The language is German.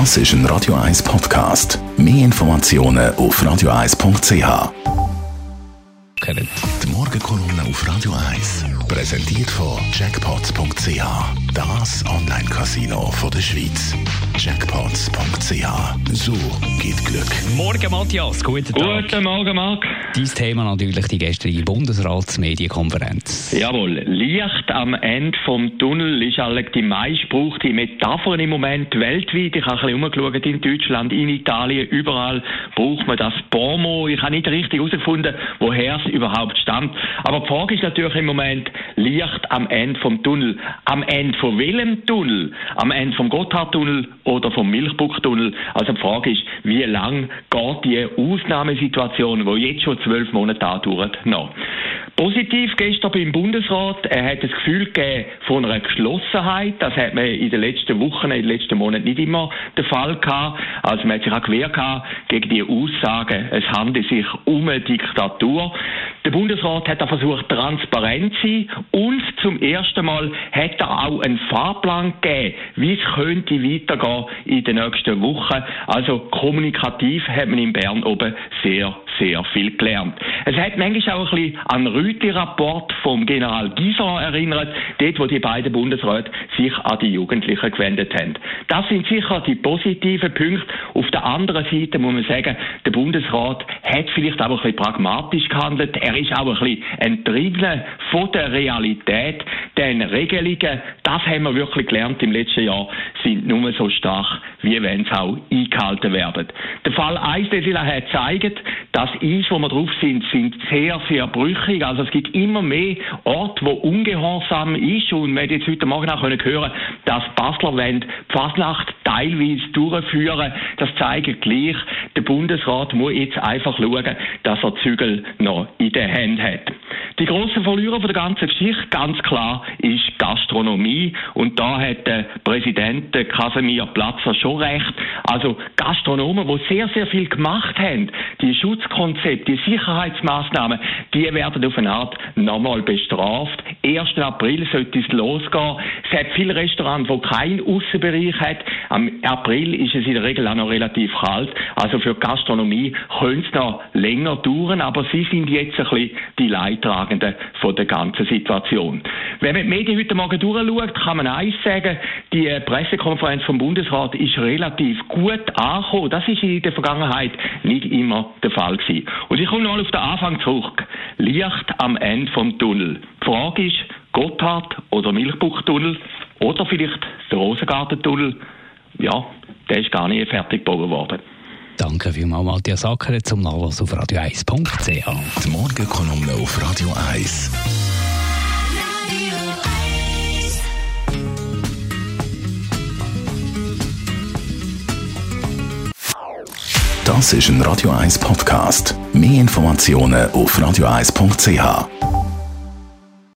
Das ist ein Radio 1 Podcast. Mehr Informationen auf radio1.ch. Die Morgenkolumne auf Radio 1 präsentiert von Jackpots.ch. Das Online-Casino der Schweiz. Jackpots.ch. So geht Glück. Morgen, Matthias. Guten Tag. Guten Morgen, Marc. Dein Thema natürlich die gestrige Bundesratsmedienkonferenz. Jawohl. Licht am Ende vom Tunnel ist eigentlich die meistgebrauchte Metapher im Moment weltweit. Ich habe ein bisschen umgeschaut in Deutschland, in Italien, überall braucht man das Pomo. Ich habe nicht richtig herausgefunden, woher es überhaupt stammt. Aber die Frage ist natürlich im Moment, Licht am Ende vom Tunnel. Am Ende von welchem Tunnel? Am Ende vom Gotthardtunnel oder vom Milchbuchtunnel? Also die Frage ist, wie lang geht die Ausnahmesituation, die jetzt schon zwölf Monate andauert, noch? Positiv gestern beim Bundesrat, er hat das Gefühl gegeben von einer Geschlossenheit. Das hat man in den letzten Wochen, in den letzten Monaten nicht immer der Fall gehabt. Also man hat sich auch gewehrt gegen die Aussagen, es handelt sich um eine Diktatur. Der Bundesrat hat auch versucht, transparent zu sein und zum ersten Mal hat er auch einen Fahrplan gegeben, wie es könnte weitergehen in den nächsten Wochen. Also kommunikativ hat man in Bern oben sehr, sehr viel gelernt. Es hat manchmal auch ein bisschen an Rüti-Rapport vom General Gisor erinnert, dort, wo die beiden Bundesräte sich an die Jugendlichen gewendet haben. Das sind sicher die positiven Punkte. Auf der anderen Seite muss man sagen, der Bundesrat hat vielleicht auch ein bisschen pragmatisch gehandelt. Er ist auch ein bisschen entrieben von der Realität. Denn Regelungen, das haben wir wirklich gelernt im letzten Jahr, sind nur so stark, wie wenn sie auch eingehalten werden. Der Fall Eisdesila hat gezeigt, das Eis, wo wir drauf sind, sind sehr, sehr brüchig. Also es gibt immer mehr Orte, wo ungehorsam ist. Und wir haben jetzt heute Morgen auch hören können, dass Basler die Fasnacht teilweise durchführen. Das zeigt gleich, der Bundesrat muss jetzt einfach schauen, dass er Zügel noch in der Hand hat. Die grossen Verlierer von der ganzen Geschichte, ganz klar, ist Gastronomie. Und da hat der Präsident Casimir Platzer schon recht. Also Gastronomen, die sehr, sehr viel gemacht haben, die Schutzkonzepte, die Sicherheitsmaßnahmen, die werden auf eine Art nochmal bestraft. 1. April sollte es losgehen. Es hat viele Restaurants, die keinen Aussenbereich haben. Am April ist es in der Regel auch noch relativ kalt. Also für Gastronomie könnte es noch länger dauern, aber sie sind jetzt ein bisschen die Leidtragenden von der ganzen Situation. Wenn man die Medien heute Morgen durchschaut, kann man eins sagen, die Pressekonferenz vom Bundesrat ist relativ gut angekommen. Das ist in der Vergangenheit nicht immer der Fall gewesen. Und ich komme noch auf den Anfang zurück. Licht am Ende vom Tunnel. Die Frage ist, Gotthard oder Milchbuchtunnel oder vielleicht der Rosengartentunnel, ja, der ist gar nicht fertig gebaut worden. Danke vielmals, Matthias Acker, zum Nachlass auf radio1.ch. Die Morgenkolumne auf Radio 1. Das ist ein Radio 1 Podcast. Mehr Informationen auf radio1.ch.